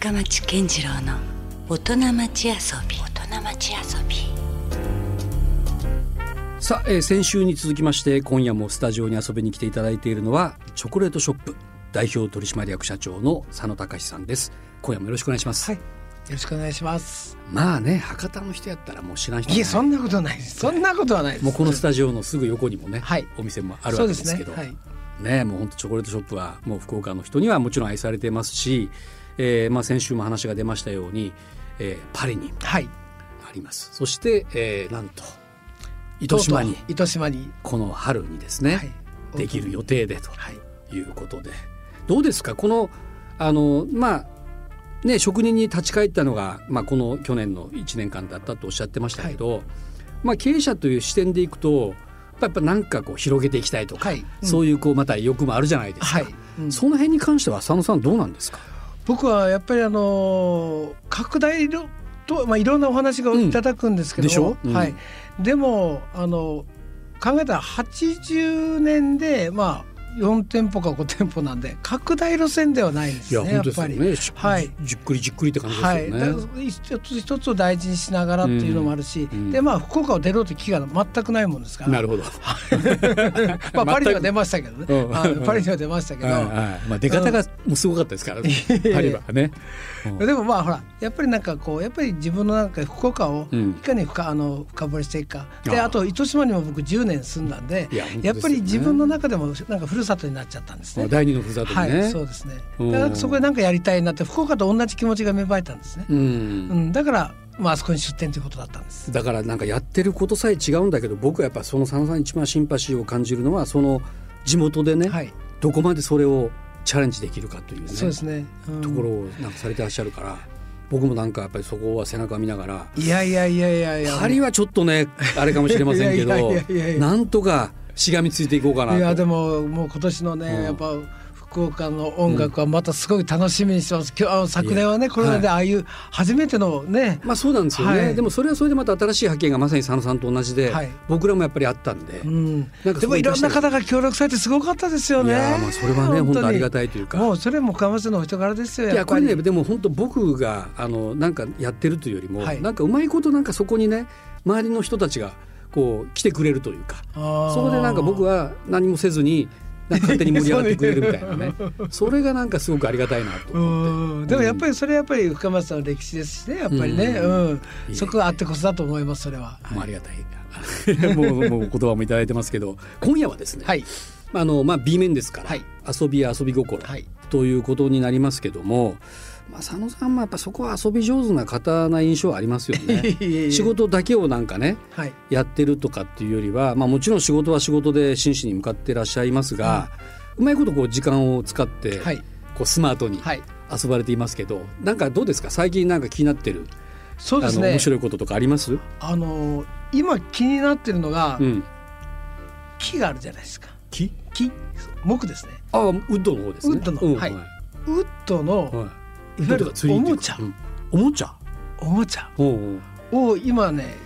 深町健次郎の大人町遊び大人町遊びさあ、えー先週に続きまして今夜もスタジオに遊びに来ていただいているのはチョコレートショップ代表取締役社長の佐野隆さんです今夜もよろしくお願いします、はい。よろしくお願いします。まあね博多の人やったらもう知らん人いえ、そんななことないです。そんなことはないです。もうこのスタジオのすぐ横にもね、はいお店もあるわけですすけど。はい。ねもう本当チョコレートショップはもう福岡の人にはもちろん愛されていますし、えーまあ、先週も話が出ましたように、えーパリにはい。ありますそして、えーなんと糸島に糸島に。この春にですね、はい。できる予定でとはい。いうことでどうですか？このあのまあね職人に立ち返ったのが、まあ、この去年の1年間だったとおっしゃってましたけど、まあ、経営者という視点でいくとやっぱなんかこう広げていきたいとか、はい。うんそういうこうまた欲もあるじゃないですか。はい。うんその辺に関しては佐野さんどうなんですか？僕はやっぱりあの拡大のとまあいろんなお話がいただくんですけどはい。でもあの考えたら80年でまあ4店舗か5店舗なんで拡大路線ではないんですねやっぱり。ね。しはいじっくりじっくりって感じですよはい、ね。だから一つ一つを大事にしながらっていうのもあるし、うんでまあ福岡を出ろという気が全くないもんですからなるほど。まあ、パリには出ましたけどね、うんあパリには出ましたけど、はいはい。まあ出方がもうすごかったですからね。パリはね。うんでもまあほらやっぱりなんかこうやっぱり自分のなんか福岡をうんいかに深,、あの深掘りしていくかであと糸島にも僕10年住んだんでいやっぱり自分の中でもなんかふるさとになっちゃったんですね。第二のふるさと。はい、そうですね。うんだからそこでなんかやりたいなって福岡と同じ気持ちが芽生えたんですね。う。うんん、だからまああそこに出店ということだったんです。だからなんかやってることさえ違うんだけど僕はやっぱその佐野さんに一番シンパシーを感じるのはその地元でね、はい、どこまでそれをチャレンジできるかというねそうですね。うんところをなんかされてらっしゃるから僕もなんかやっぱりそこは背中見ながらいやいやいやいやいや。パリはちょっとねあれかもしれませんけどなんとかしがみついていこうかなと。いやでももう今年のね、うんやっぱ福岡の音楽はまたすごい楽しみにしてます。今日あの昨年はねコロナでああいう初めてのね、まあそうなんですよね、はい。でもそれはそれでまた新しい発見がまさに佐野さんと同じで、はい。僕らもやっぱりあったんで、うん。なんでもいろんな方がが協力されてすごかったですよね。いやまあそれはね本当ありがいたいというか。もうそれも深松のお人柄ですよやっぱり。いやこれねでも本当僕があのなんかやってるというよりも、はい。なんかうまいことなんかそこにね周りの人たちがこう来てくれるというか。そこでなんか僕は何もせずに勝手に盛り上がってくれるみたいなね。それがなんかすごくありがたいなとう思って。ん。でもやっぱりそれはやっぱり深松さんの歴史ですしねやっぱりね、ううん。いい。そこがあってこそだと思いますそれは。もうありがたい。もうもう言葉もいただいてますけど今夜はですね、はい。あのまあ B 面ですから、はい。遊びや遊び心はい。ということになりますけども、まあ、佐野さんもやっぱそこは遊び上手な方な印象はありますよね。仕事だけをなんかねはい。やってるとかっていうよりは、まあ、もちろん仕事は仕事で真摯に向かってらっしゃいますが、うまいことこう時間を使って、はい。こうスマートにはい。遊ばれていますけど、なんかどうですか？最近なんか気になってる、そうですね。あの面。白いこととかあります、あの今気になってるのが、うん、木があるじゃないですか。木？木？木。ですね。あウッドの方ですね。ウッドの。うん。はい。ウッドの、はいいわゆる。おもちゃ。うん。おもちゃ？おもちゃ。を今ね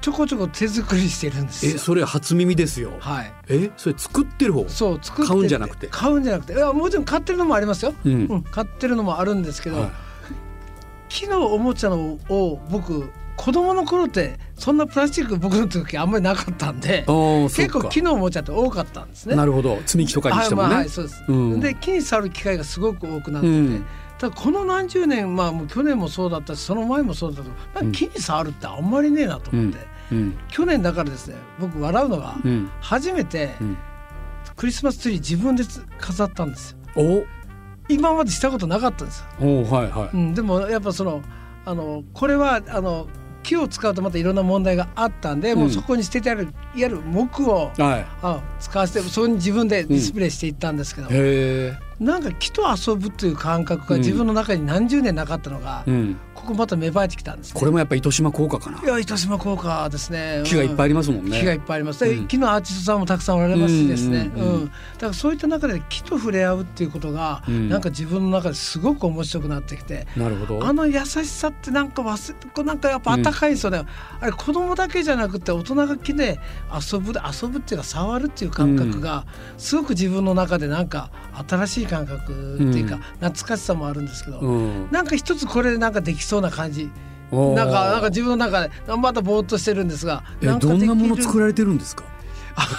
ちょこちょこ手作りしてるんですよ。えそれ初耳ですよ。はい。えそれ作ってる方？そう作って買うんじゃなくて？買うんじゃなくて。いやもちろん買ってるのもありますよ、うん。うん、買ってるのもあるんですけど、はい。木のおもちゃのを僕子供の頃ってそんなプラスチック僕の時あんまりなかったんで結構か木のおもちゃって多かったんですね。なるほど。積み木とかにしてもね、はいまあはいそうです。うん。で木に触る機会がすごく多くなってて、うん。ただこの何十年まあもう去年もそうだったしその前もそうだったけど木に触るってあんまりねえなと思って、うん。去年だからですね僕笑うのが、うん。初めてうん。クリスマスツリー自分で飾ったんですよ。お。今までしたことなかったんですよ。おはいはい、うん、でもやっぱそのあのこれはあの木を使うとまたいろんな問題があったんで、もうそこに捨ててあるいわゆる木をはい。あ使わせてそこに自分でディスプレイしていったんですけど、へえなんか木と遊ぶという感覚が自分の中に何十年なかったのが、うんここまた芽生えてきたんですね。これもやっぱ糸島効果かな。いや糸島効果ですね。木がいっぱいありますもんね。木がいっぱいあります。でうん。木のアーティストさんもたくさんおられますしですね。うんだからそういった中で木と触れ合うっていうことが、うん。なんか自分の中ですごく面白くなってきて。なるほど。あの優しさってなんか忘れこうなんかやっぱ温かいですよね、あれ子供だけじゃなくて大人が木で遊ぶ遊ぶっていうか触るっていう感覚がすごく自分の中でなんか新しい感覚っていうか、うん。懐かしさもあるんですけど、うん。なんか一つこれでなんかできそうな感じ。なんかなんか自分の中でまたぼーっとしてるんですがえどんなもの作られてるんですか？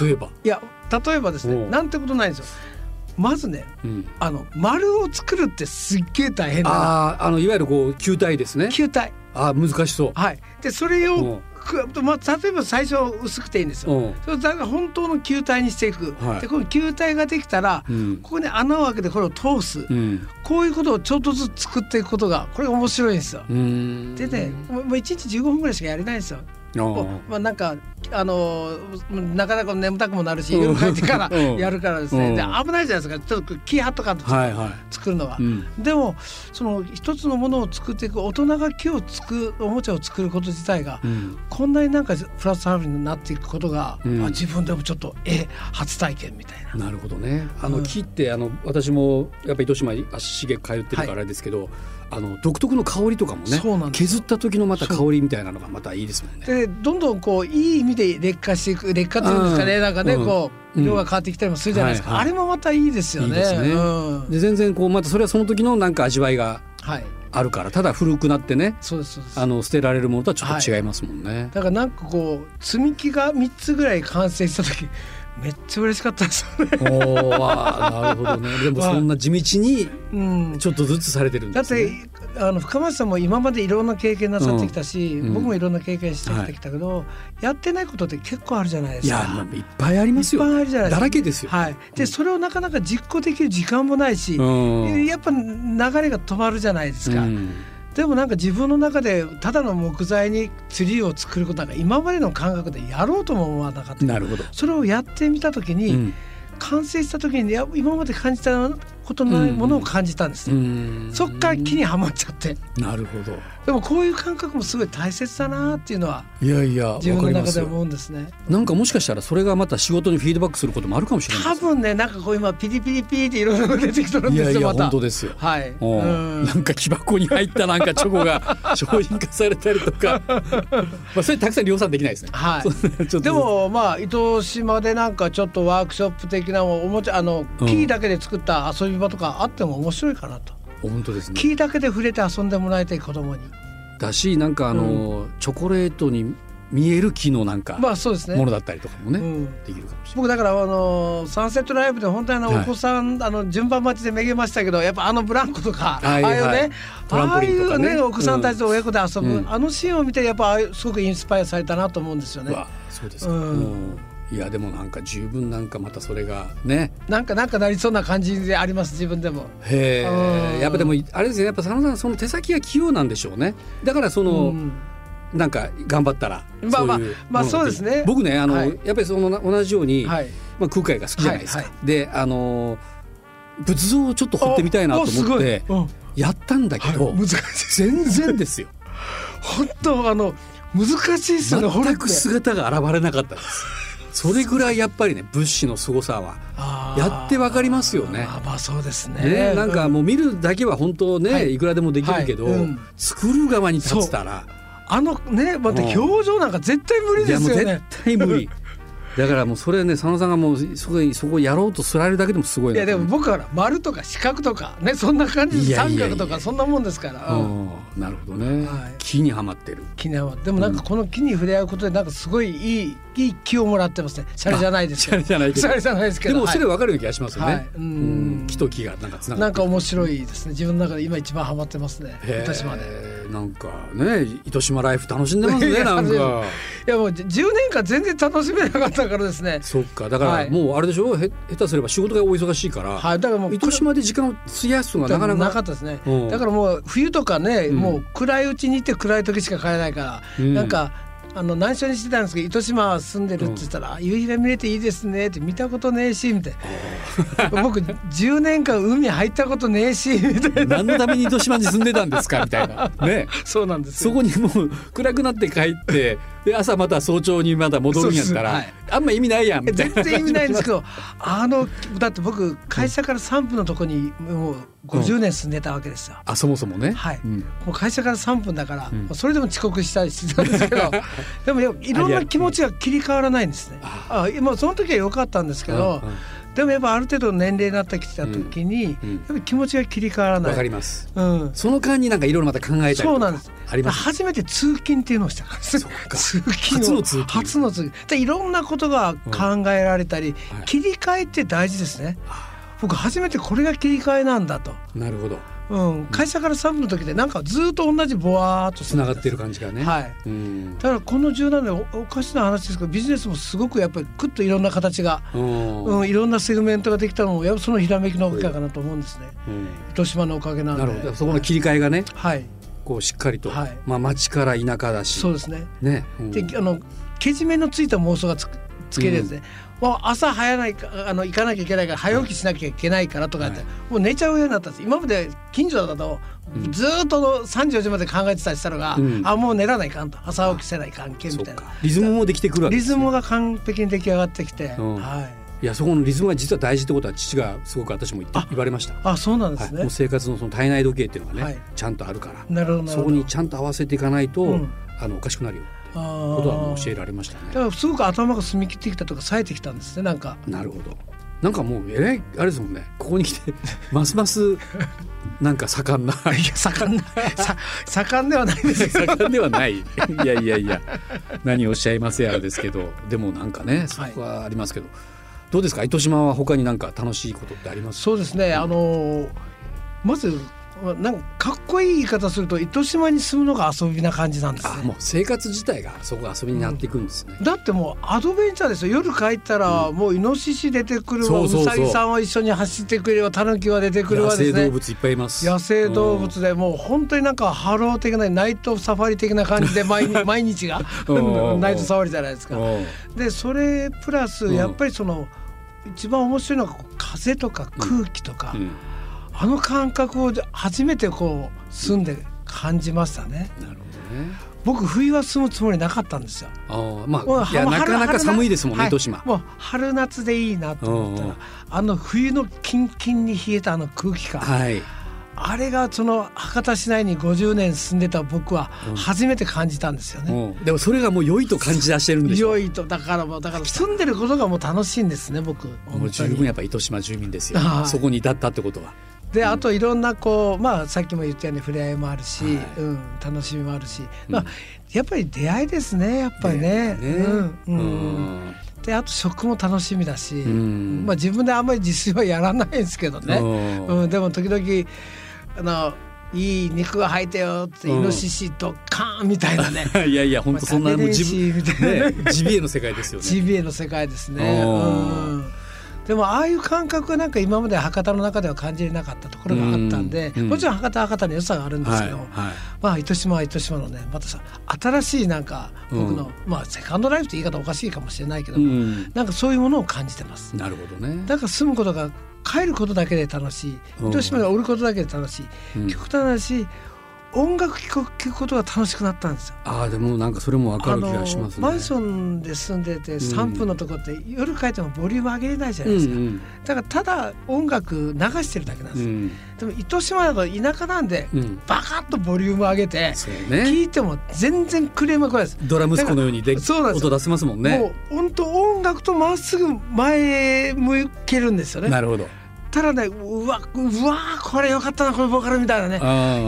例えば、いや例えばですねなんてことないんですよ。まずねうん、あの丸を作るってすっげえ大変だなあああのいわゆるこう球体ですね。球体。あー難しそう。はい。でそれうんをくまあ、例えば最初薄くていいんですよ。うん。それだから本当の球体にしていく、はい。でこの球体ができたら、うん。ここに穴を開けてこれを通す、うん。こういうことをちょっとずつ作っていくことがこれが面白いんですよ。うん。でねもうもう1日15分ぐらいしかやれないんですよ。まあなんかあのーなかなか眠たくもなるしうん。夜帰ってからうん。やるからですね、うん。で危ないじゃないですか。ちょっと気張っとかんとはいはい。作るのは。うん。でもその一つのものを作っていく大人が木を作るおもちゃを作ること自体が、うん。こんなになんかプラスアルファになっていくことが、うん。あ自分でもちょっとえ初体験みたいな。なるほどね。あのうん。木ってあの私もやっぱり糸島に足しげく通ってるからあれですけど、あの独特の香りとかもね削った時のまた香りみたいなのがまたいいですもんね。でどんどんこういい意味で劣化していく劣化っていうんですかね、うん。なんかね、うん。こううん。色が変わってきたりもするじゃないですか、はいはい。あれもまたいいですよね。いいですね。うん。で全然こうまたそれはその時のなんか味わいがはい。あるからただ古くなってねそうですあの捨てられるものとはちょっと違いますもんね。だからなんかこう積み木が3つぐらい完成した時めっちゃ嬉しかったですよね。おなるほどね。でもそんな地道にうん、ちょっとずつされてるんだってですね。あの深町さんも今までいろんな経験なさってきたし、うん僕もいろんな経験してきたけど、やってないことって結構あるじゃないですか。いっぱいありますよ。いっぱいあるじゃないですかだらけですよ。はい、でそれをなかなか実行できる時間もないし、うんやっぱ流れが止まるじゃないですか、うんでもなんか自分の中でただの木材にツリーを作ることなんか今までの感覚でやろうとも思わなかったなるほど。それをやってみた時に、うん完成した時に今まで感じたことのないものを感じたんですね、うん。そっから木にはまっちゃって。なるほど。でもこういう感覚もすごい大切だなっていうのはいやいや、自分の。中で思うんですね。なんかもしかしたらそれがまた仕事にフィードバックすることもあるかもしれない。です。多分ねなんかこう今ピリピリピリっていろいろ出てきてるんいやいや、ですよまた。本当ですよ。はい、うん。うん。なんか木箱に入ったなんかチョコが 商品化されたりとか、まあそれたくさん量産できないですね。はい。でもまあ糸島でなんかちょっとワークショップ的なおもちゃあのうん。木だけで作った遊び場とかあっても面白いかなと、本当ですね。木だけで触れて遊んでもらいたい子供に。だしなんかあの、チョコレートに見える木のなんかまあそうですね。ものだったりとかもね、うん。できるかもしれ僕だからあのサンセットライブで本当にあのはい。お子さん、あの順番待ちでめげましたけどやっぱあのブランコとかああはい。はいいうねああいうねお子さんたちと親子で遊ぶ、うん。あのシーンを見てやっぱああいうすごくインスパイアされたなと思うんですよない。ねわ。そうですか。うん。うんいやでもなんか十分なんかまたそれがね。なんかなんかなりそうな感じであります自分でも。へうん。えやっぱでもあれですね。やっぱ佐野さんその手先が器用なんでしょうね。だからその、うん。なんか頑張ったらまあまあまあそうですね。僕ねあの、はい。やっぱりその同じように、はい。まあ、空海が好きじゃないですか、はい。はであの仏像をちょっと掘ってみたいなと思ってやったんだけど、難しい。全然ですよ。本当あの難しいですよね。全く姿が現れなかったですそれぐらいやっぱりね物資の凄さはやってわかりますよね。あーまあそうですね。ね、なんかうもう見るだけは本当ね、はい。い、くらでもできるけど、はいうん。作る側に立ってたら。あのねまたうん。表情なんか絶対無理いやもうですよね絶。対無理。だからもうそれね佐野さんがもうそこにそこやろうとすられるだけでもすごいないやでも僕は丸とか四角とかねそんな感じで三角とかそんなもんですから。ううん。んなるほどね、はい。木にはまってる。木にはでもなんかこの木に触れ合うことでなんかすごいいいいい気をもらってますね。シャレじゃないです。シャレじゃないシャレじゃないですけど。でもそれは分かる気がしますよね、はい。うん。うん。木と木がなんかつなんか面白いですね。自分の中で今一番ハマってますね。糸島で。なんかね糸島ライフ楽しんでますね なんか。いやもう10年間全然楽しめなかったからですね。そっか。だからはい。もうあれでしょ？へ下手すれば仕事がお忙しいから、はい。だからもう糸島で時間を費やすのがなかなか。なかったですね、うん。だからもう冬とかね、うん。もう暗いうちに行って暗い時しか帰れないから、うん。なんかあの内緒にしてたんですけど糸島住んでるって言ったら「夕日が見れていいですね」って見たことねえしみたいな。僕10年間海入ったことねえしみたいな。何のために糸島に住んでたんですかみたいな。ね。そうなんですよ。そこにもう暗くなって帰ってで朝また早朝にまだ戻るんやったら、そうです。あんま意味ないやんみたいな。全然意味ないんですけどあのだって僕会社から3分のとこにもう50年住んでたわけですよ。あそもそもね、はい。うん。もう会社から3分だから、うん。それでも遅刻したりしてたんですけど でもいろんな気持ちが切り替わらないんですね。あ今その時は良かったんですけど、でもやっぱある程度の年齢になってきた時に、うんうん。やっぱり気持ちが切り替わらない。わかります。うん、その間になんかいろいろまた考えたりそうなんです。あります。初めて通勤っていうのをしたから。です 通勤を。初の通勤。初の通勤。でいろんなことが考えられたり、はい。切り替えって大事ですね。僕初めてこれが切り替えなんだと。なるほど。うん、会社からサブの時でなんかずっと同じぼわーっとつながってる感じがね。はい。うん。だからこの17年おおかしな話ですけどビジネスもすごくやっぱりくっといろんな形が、うん。うん、いろんなセグメントができたのもやっぱそのひらめきのおかげかなと思うんですね。うん。糸島のおかげなんで。なるほど。そこの切り替えがね。はいこうしっかりとはい。まあ町から田舎だし。そうですね。ね。うん。であのけじめのついた妄想がつくつけるやつね、もう朝早ないかあの行かなきゃいけないから早起きしなきゃいけないからとかって、はい。もう寝ちゃうようになったんです。今まで近所だとずーっと3時4時まで考えてたりしたのが、うん。あもう寝らないかんと。朝起きせないかんけみいな。リズムもできてくるわけですね。リズムが完璧に出来上がってきて、うん。はいいやそこのリズムが実は大事ってことは父がすごく私も言ってあ言われました。あそうなんですはい、ね、もう生活のその体内時計っていうのがね、はい。ちゃんとあるから。なるほどそこにちゃんと合わせていかないと、うん。あのおかしくなるよことはもう教えられましただね。からすごく頭が澄み切ってきたとか冴えてきたんですねなんか。なるほど。なんかもうえらいあれですもんね。ここに来て ますますなんか盛んな。いや盛んなさ盛んではないですよ。盛んではない。いやいやいや。何をおっしゃいますやらですけど、でもなんかねそこはありますけど、どうですか？糸島は他になんか楽しいことってあります？そうですね。あのまずなんかかっこいい言い方すると糸島に住むのが遊びな感じなんですね。あもう生活自体がそこ遊びになっていくんですね。だってもうアドベンチャーですよ。夜帰ったらもうイノシシ出てくるわ、そうそうそう。うさぎさんは一緒に走ってくれるわ。タヌキは出てくるわ野生ですね。動物いっぱいいます。野生動物でもう本当になんかハロー的なナイトサファリ的な感じで 毎日毎日が。うん。ナイトサファリじゃないですか。うん。でそれプラスうん。やっぱりその一番面白いのが風とか空気とか、うんあの感覚を初めてこう住んで感じましたね。なるほどね。僕冬は住むつもりなかったんですよ。あーまあいやはなかなか寒いですもんね、はい。もう春夏でいいなと思ったら、うんうんあの冬のキンキンに冷えたあの空気感、はい。あれがその博多市内に50年住んでた僕はうん。初めて感じたんですよね。うん。でもそれがもう良いと感じ出してるんでしょ。良いとだからもうだから住んでることがもう楽しいんですね僕。もう。十分やっぱ糸島住民ですよ。はい。そこに至ったってことは。であといろんなこうまあさっきも言ったように触れ合いもあるし、はい。うん、楽しみもあるし、うん。まあやっぱり出会いですねやっぱりね。ね。うん。ううんん。であと食も楽しみだし、うん。まあ自分であんまり自炊はやらないんですけどね。うん。うん、でも時々あのいい肉が入ったよって、うんイノシシドッカーンみたいなね いやいや本当そんなもう自分みたいなねジビエの世界ですよね。ジビエの世界ですね。ううんんでもああいう感覚がなんか今まで博多の中では感じれなかったところがあったんで、うんもちろん博多は博多の良さがあるんですはいけど、はい。まあ糸島は糸島のねまたさ新しいなんか僕の、まあセカンドライフって言い方おかしいかもしれないけども、うん。なんかそういうものを感じてます。なるほどね。だから住むことが帰ることだけで楽しい。うん。糸島がおることだけで楽しい、うん極端な話音楽聴くことが楽しくなったんですよ。ああでもなんかそれもわかる気がしますね。マンションで住んでて3分のとこって夜帰ってもボリューム上げれないじゃないですか、うんだからただ音楽流してるだけなんですよ、うんでも糸島だと田舎なんで、うん。バカッとボリューム上げて。聞いても全然クレームが来ないですドラ息子のようにで音出せますもんね。もう本当音楽とまっすぐ前へ向けるんですよねなるほど。ただねうわうわこれよかったなこのボーカルみたいなね。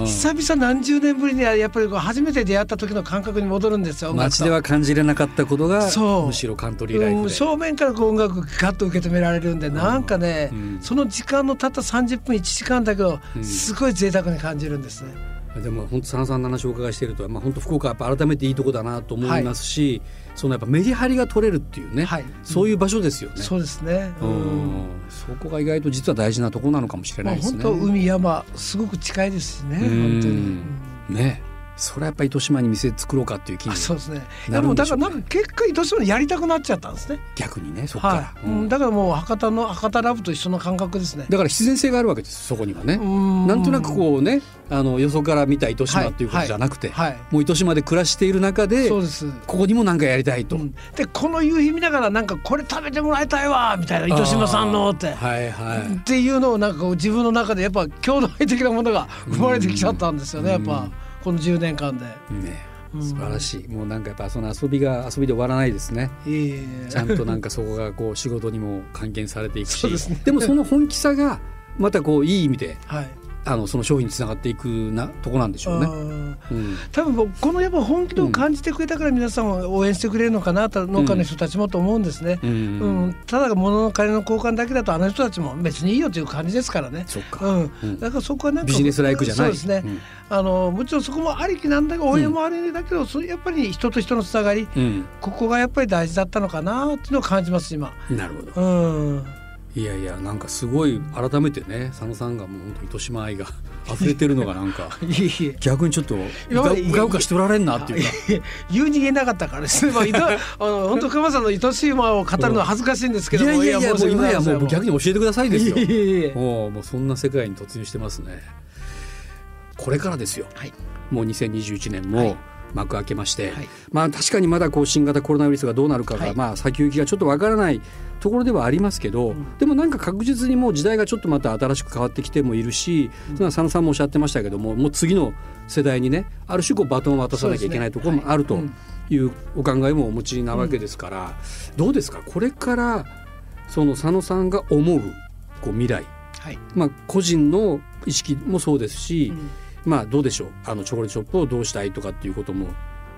久々何十年ぶりにやっぱりこう初めて出会った時の感覚に戻るんですよ街では感じれなかったことがそう。むしろカントリーライうんフで。正面からこう音楽ガッと受け止められるんでなんかね、うん。その時間のたった30分1時間だけど、うん。すごい贅沢に感じるんですね。でも本当佐野さんの話をお伺いしていると、まあ、本当福岡はやっぱ改めていいとこだなと思いますし、そのやっぱメリハリが取れるっていうね、はいそういう場所ですよね。そうですね。ううんんそこが意外と実は大事なところなのかもしれまあないですね。本当海山すごく近いですしねうん本当に。うんねそれはやっぱり糸島に店作ろうかっていう気にあそうですね。いなやもうだからなんか結果糸島やりたくなっちゃったんですね。逆にねそこから、はい。うんうんだからもう博多の博多ラブと一緒の感覚ですね。だから必然性があるわけですそこにはね。ななんとなくこうねあのよそから見た糸島っていうことじゃなくて、はい。もう糸島で暮らしている中でそうです。ここにも何かやりたいと。うんでこの夕日見ながらなんかこれ食べてもらいたいわみたいな糸島さんのって。はいはい。っていうのをなんか自分の中でやっぱ共同的なものが生まれてきちゃったんですよねやっぱこの10年間で。ね、うん。素晴らしい。もうなんかやっぱその遊びが遊びで終わらないですね。ちゃんとなんかそこがこう仕事にも還元されていくし。そうですね。もその本気さがまたこういい意味ではいあのその商品につながっていくなとこなんでしょうね。うん。多分僕このやっぱ本気度を感じてくれたから皆さんを応援してくれるのかなと農家の人たちもと思うんですね。ううん。ん、ただ物の金の交換だけだとあの人たちも別にいいよという感じですからね。そっか、うん。うん。だからそこはなんかビジネスライクじゃない。ですね、うん。あのもちろんそこもありきなんだけど応援もありだけど、そうやっぱり人と人のつながりうん。ここがやっぱり大事だったのかなっていうのを感じます今。なるほど。うんいやいやなんかすごい改めてね佐野さんがもう本当糸島愛が 溢れてるのがなんか 逆にちょっとうかうかしておられんなっていうか。言うに言えなかったからですね。まあ、あの本当熊さんの愛しい馬を語るのは恥ずかしいんですけども。いやいやいやもう今やもう逆にに教えてくださいですよもうもうそんな世界に突入してますね。これからですよ。はいもう2021年もはい幕開けまして、はい。まあ確かにまだこう新型コロナウイルスがどうなるかが、はい。まあ先行きがちょっとわからないところではありますけど、ん。でもなんか確実にもう時代がちょっとまた新しく変わってきてもいるし、その佐野さんもおっしゃってましたけどももう次の世代にねある種こうバトンを渡さなきゃいけないところもあるとはいうお考えもお持ちなわけですから、どうですか？これからその佐野さんが思うこう未来。はい。まあ、個人の意識もそうですし、うんまあどうでしょうあのチョコレートショップをどうしたいとかっていうことも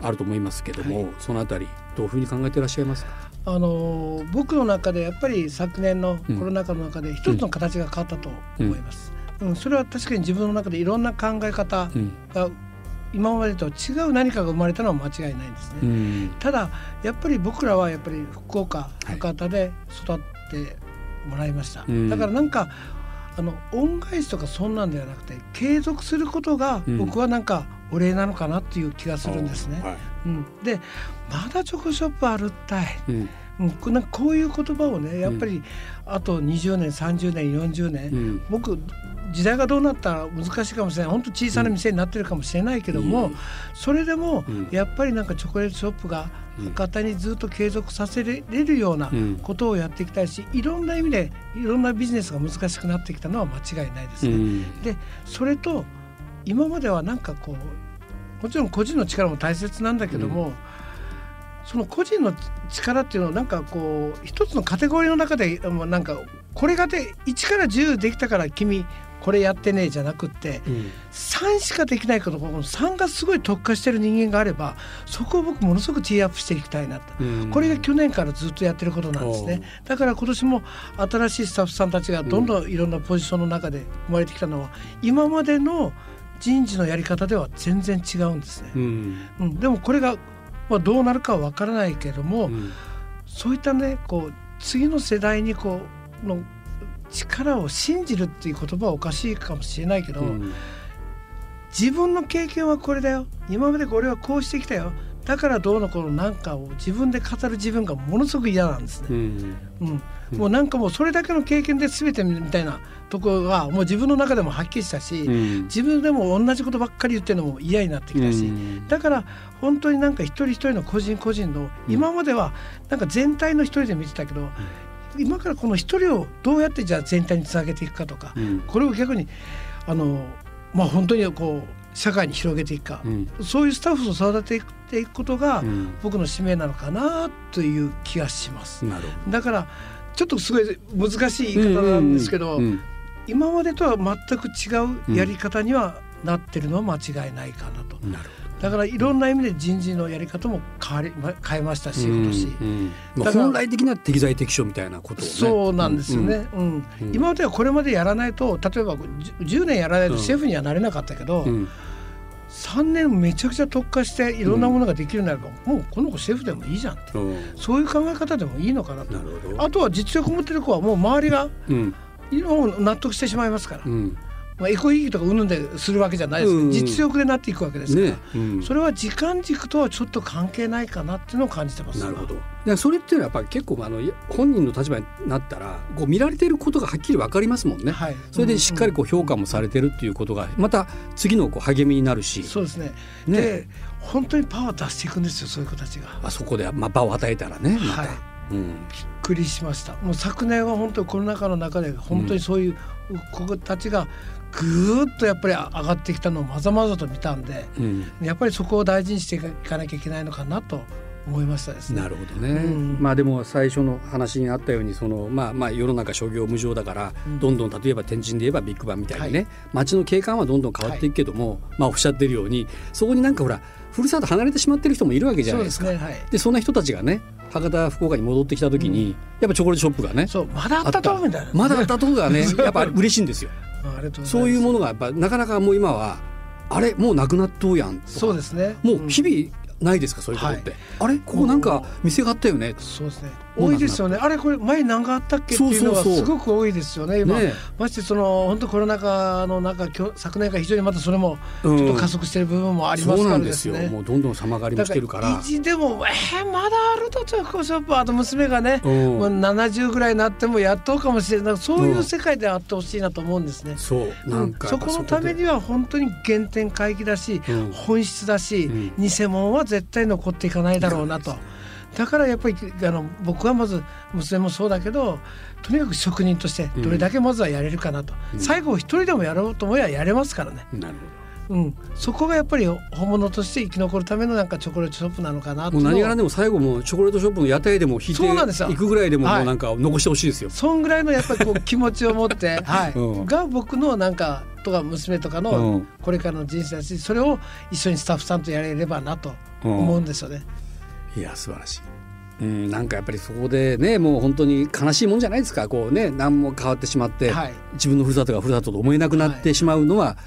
あると思いますけども、はい。そのあたりどういうふうに考えていらっしゃいますか、あの僕の中でやっぱり昨年のうん。コロナ禍の中で一つの形が変わったと思います。うん。それは確かに自分の中でいろんな考え方うん。が今までと違う何かが生まれたのは間違いないんですね。うん。ただやっぱり僕らはやっぱり福岡はい博多で育ってもらいました、うん。だからなんかあの恩返しとかそんなんではなくて継続することがうん。僕はなんかお礼なのかなっていう気がするんですね。はい。うん、でまだチョコショップあるったい、うん。うん、こなんかこういう言葉をねやっぱりあと20年30年40年、うん。僕時代がどうなったら難しいかもしれない。本当小さな店になってるかもしれないけども、うん。それでもうん。やっぱりなんかチョコレートショップがうん。博多にずっと継続させれるようなうん。ことをやっていきたいしいろんな意味でいろんなビジネスが難しくなってきたのは間違いないですね。うん。でそれと今まではなんかこうもちろん個人の力も大切なんだけども、その個人の力っていうのをなんかこう一つのカテゴリーの中でもうなんかこれがで1から10できたから君これやってねえじゃなくってうん3しかできないけどこの3がすごい特化してる人間があればそこを僕ものすごくティーアップしていきたいなと。うんこれが去年からずっとやってることなんですね。だから今年も新しいスタッフさんたちがどんどんいろんなポジションの中で生まれてきたのは、今までの人事のやり方では全然違うんですね。うんうん、でもこれが、まあ、どうなるかはわからないけれども、うんそういったねこう次の世代にこうの力を信じるっていう言葉はおかしいかもしれないけど、うん。自分の経験はこれだよ。今まで俺はこうしてきたよ。だからどうのこうのなんかを自分で語る自分がものすごく嫌なんですね。うん。うん、もうなんかもうそれだけの経験で全てみたいなところがもう自分の中でもはっきりしたし、うん。自分でも同じことばっかり言ってるのも嫌になってきたし、うん。だから本当になんか一人一人の個人個人の今まではなんか全体の一人で見てたけど、今からこの一人をどうやってじゃあ全体につなげていくかとか、うん。これを逆にあのまあ本当にこう社会に広げていくか、うん。そういうスタッフを育てていくことがうん。僕の使命なのかなという気がします。だからちょっとすごい難しい言い方なんですけど、今までとは全く違うやり方にはなってるのは間違いないかなと。うん。なるだからいろんな意味で人事のやり方も変わりま変えましたし今年。本来的な適材適所みたいなことをね。そうなんですよね、うん。うん。今まではこれまでやらないと例えばじゅ10年やらないとシェフにはなれなかったけど、うん。うん3年めちゃくちゃ特化していろんなものができるようになれば、もうこの子シェフでもいいじゃんってうん。そういう考え方でもいいのかなと。あとは実力持ってる子はもう周りがうん。納得してしまいますから、うんまあ、エコ意義とかうんぬんでするわけじゃないですけど、うん実力でなっていくわけですから、ねうん。それは時間軸とはちょっと関係ないかなっていうのを感じてます。なるほど。でそれっていうのはやっぱり結構あの本人の立場になったらこう見られてることがはっきり分かりますもんね。はい、それでしっかりこう評価もされてるっていうことがまた次のこう励みになるし、そうですね。ね。で本当にパワー出していくんですよそういう子たちが。あそこでまあ場を与えたらねまた。はい。うん。びっくりしました。もう昨年は本当にコロナ禍の中で本当にそういう子たちがぐーっとやっぱり上がってきたのをまざまざと見たんでうん。やっぱりそこを大事にしていかなきゃいけないのかなと思いましたですね。なるほどね、うん。まあでも最初の話にあったようにその、まあ、まあ世の中商業無常だから、うん。どんどん例えば天神で言えばビッグバンみたいにね、はい。街の景観はどんどん変わっていくけども、まあおっしゃってるようにそこになんかほらふるさと離れてしまってる人もいるわけじゃないですか。そうですねはい。でそんな人たちがね博多福岡に戻ってきた時に、やっぱチョコレートショップがねそうまだあったとみたいなまだあったとこがねやっぱ嬉しいんですよ。そういうものがやっぱなかなかもう今はあれもうなくなっとうやんそうですね。もう日々ないですかそういうとこって、はい。あれここなんか店があったよね。そうですね多いですよね。あれこれ前何があったっけっていうのがそうそうそう。すごく多いですよね今。ねましてその本当コロナ禍の中昨年から非常にまたそれもちうん。ょっと加速している部分もありますそうからなんですよ。もうどんどん様変わりもしてるから。でもえー、まだあるとチョコショップあと娘がね、うん。もう70ぐらいになってもやっとうかもしれない。そういう世界であってほしいなと思うんですね。そうなんかそこのためには本当に原点回帰だし、うん。本質だし、うん。偽物は絶対残っていかないだろうなと。だからやっぱりあの僕はまず娘もそうだけどとにかく職人としてどれだけまずはやれるかなと、うん。最後一人でもやろうと思えばやれますからね、なるうん、そこがやっぱり本物として生き残るためのなんかチョコレートショップなのかなと。何からでも最後もうチョコレートショップの屋台でも引いていくぐらいでもはい。もうなんか残してほしいですよ。そんぐらいのやっぱりこう 気持ちを持って、はい。うん。が僕のなんかとか娘とかうのん。これからの人生だしそれを一緒にスタッフさんとやれればなと思うんですよね。いや素晴らしい。うん、なんかやっぱりそこでねもう本当に悲しいもんじゃないですか。こうね何も変わってしまって、はい。自分のふるさとがふるさとと思えなくなってしまうのは、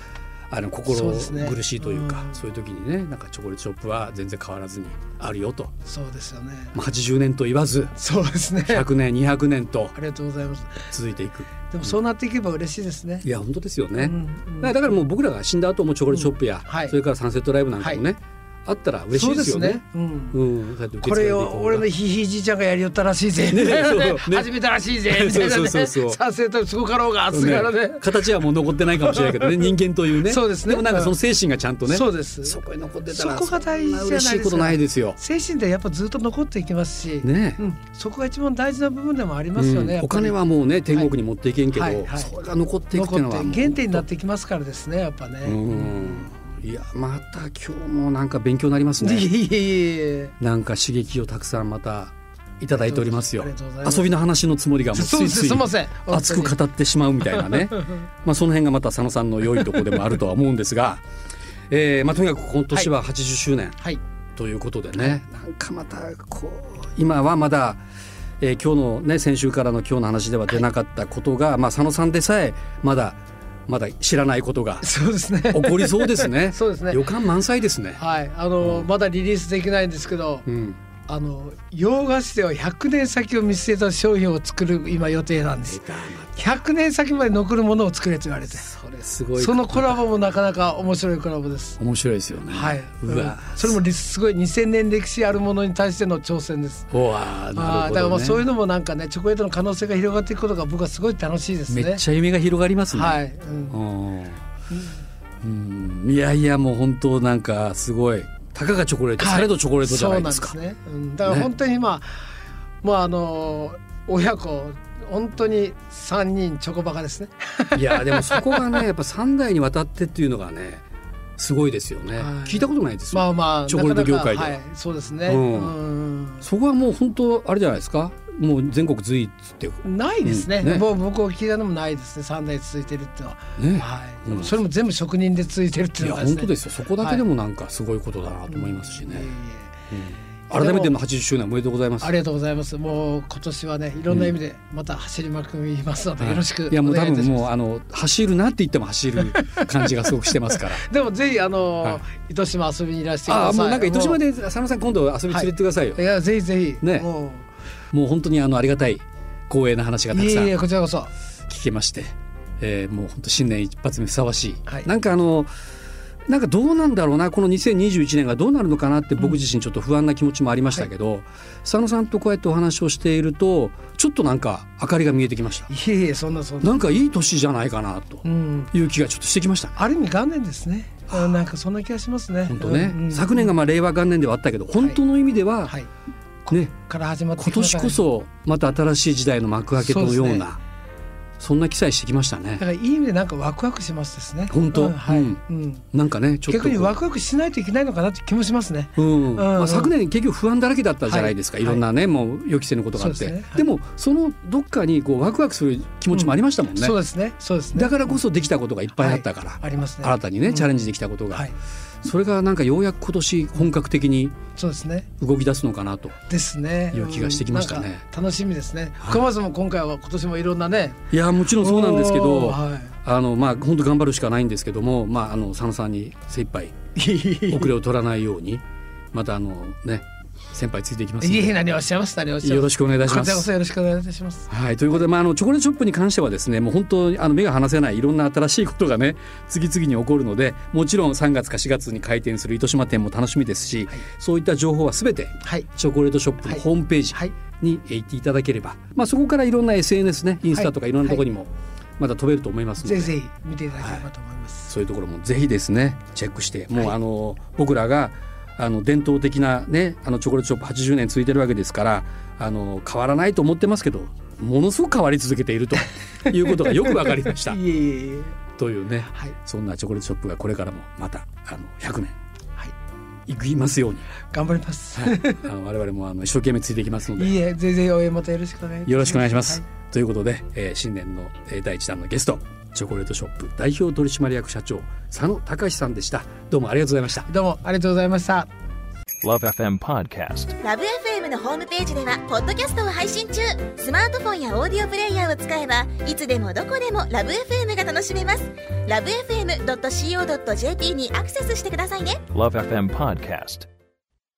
あのそ心苦しいというかうん。そういう時にねなんかチョコレートショップは全然変わらずにあるよと、そうですよね。まあ、80年と言わずそうですね。あ100年200年とりがとうございます。続いていく。でもそうなっていけば嬉しいですね。いや本当ですよね、うんうん。だからもう僕らが死んだ後もチョコレートショップや、うん。はい。それからサンセットライブなんかもね、あったら嬉しいですよね。うんうん、そうやって受けこれを俺のひいひいじいちゃんがやりよったらしいぜ、ねね。始めたらしいぜ。みたねそうそうそう。させたすごかろうがすからね。ね。形はもう残ってないかもしれないけどね人間というね。そうですね。もなんかその精神がちゃんとね、そうです。そこに残ってたらそこが大事じゃないですかいことないですよ。精神でやっぱずっと残っていきますし、ね。うん、そこが一番大事な部分でもありますよね、うん。お金はもうね天国に持っていけんけど、はい。はい。はい。それが残っていくっていうのは原点になってきますからですねやっぱね、うんいやまた今日もなんか勉強になりますね。いえいえなんか刺激をたくさんまたいただいておりますよ。遊びの話のつもりがもうついついすいません。熱く語ってしまうみたいなね。まあその辺がまた佐野さんの良いところでもあるとは思うんですが、えーまあ、とにかく今年は80周年はい。ということでね、なんかまたこう今はまだ、えー今日のね先週からの今日の話では出なかったことが、まあ、佐野さんでさえまだまだ知らないことがそうですね。起こりそうですね。そうですね。予感満載ですね。はい。あの、まだリリースできないんですけどうん、あの洋菓子では100年先を見据えた商品を作る今予定なんです。100年先まで残るものを作れと言われて。それすごいそのコラボもなかなか面白いコラボです。面白いですよね。はい、うわ、うん。それもりすごい2000年歴史あるものに対しての挑戦です。うわなるほど、ね、だからまあそういうのもなんかねチョコレートの可能性が広がっていくことが僕はすごい楽しいですね。めっちゃ夢が広がりますね。はい、うん。うん、うん。いやいやもう本当なんかすごいたかがチョコレート、はい。されどチョコレートじゃないですか。そうなんですね、うん、だから本当に今、まああの親子本当に3人チョコバカですね。いやでもそこがねやっぱ3代にわたってっていうのがねすごいですよね、はい。聞いたことないですよ、まあまあチョコレート業界で。はい、そうですね、うん。うん。そこはもう本当あれじゃないですか？もう全国随一ってないですね,、うん。ね。もう僕いたのもないですね。3代続いてるっていうのは、ね、はい。うん。それも全部職人で続いてるっていいうやのがですね本当ですよ。そこだけでもなんかすごいことだなと思いますしね、い。えいえうん改めての80周年おめでとうございます。ありがとうございます。もう今年はね、いろんな意味でまた走りまくりますので、よろしくいやもう多。分もうあの走るなって言っても走る感じがすごくしてますから。でもぜひあの、はい。糸島遊びにいらしてください。ああもうなんか糸島もで佐野さん今度遊び連れてってくださいよ、うい。やぜひぜひ。ね。ももう本当にあのありがたい光栄な話がたくさん。聞けまして、えーもう本当新年一発目ふさわしい、はいなんかあのなんかどうなんだろうなこの2021年がどうなるのかなって僕自身ちょっと不安な気持ちもありましたけど、佐野さんとこうやってお話をしているとちょっとなんか明かりが見えてきましたいえいえそんなそんな。なんかいい年じゃないかなとうん。いう気がちょっとしてきましたね。ある意味元年ですね。うんなんかそんな気がしますね。本当ね、うんうん昨年がまあ令和元年ではあったけど本当の意味でははい。ねから始まって今年こそまた新しい時代の幕開けのようなそんな記載してきましたね。だからいい意味でなんかワクワクしますですね。本当？うんはい、うん。うん。なんかねちょっと逆にワクワクしないといけないのかなって気もしますね。うん。まうん。あ、昨年結局不安だらけだったじゃないですか、はい。い、ろんなねもう予期せぬことがあって。で,、ね。はい。もそのどっかにこうワクワクする気持ちもありましたもんね、そうですね。そうですね。だからこそできたことがいっぱいあったから、ありますね。新たにね、うん。チャレンジできたことが、はいそれがなんかようやく今年本格的にそうですね。動き出すのかなとですね。いう気がしてきましたね。楽しみですね。はい。深松も今回は今年もいろんなね。いやもちろんそうなんですけどはい。あのまあ本当頑張るしかないんですけどもまああの佐野さんに精一杯 遅れを取らないようにまたあのね先輩ついていきますいえ何をおっしゃいます何をおっしゃいます。よろしくお願いいたします。こちらこそよろしくお願いいたします。はい、ということで、まあ、あのチョコレートショップに関してはですねもう本当にあの目が離せないいろんな新しいことがね次々に起こるのでもちろん3月か4月に開店する糸島店も楽しみですし、はい。そういった情報はすべてはい。チョコレートショップのはい。ホームページはい。に行っていただければ、まあ、そこからいろんな SNS ねインスタとかいろんなところにもまた飛べると思いますので、ぜひぜひ見ていただければと思います、そういうところもぜひですねチェックしてもう、はい。あの僕らがあの伝統的なねあのチョコレートショップ80年続いてるわけですからあの変わらないと思ってますけどものすごく変わり続けていると いうことがよく分かりました。いえいえというねはい。そんなチョコレートショップがこれからもまたあの100年はい。いきますように、頑張ります、はい、あの我々もあの一生懸命ついていきますので。い、いえぜひぜひ応援またよろしくお願いいたします。よろしくお願いします。はということで、えー新年の、えー第一弾のゲストチョコレートショップ代表取締役社長佐野隆さんでした。どうもありがとうございました。どうもありがとうございました。Love FM Podcast. ラブ f m のホームページではポッドキャストを配信中。スマートフォンやオーディオプレイヤーを使えばいつでもどこでもラブ f m が楽しめます。ラブ FM.co.jp にアクセスしてくださいね。Love FM Podcast.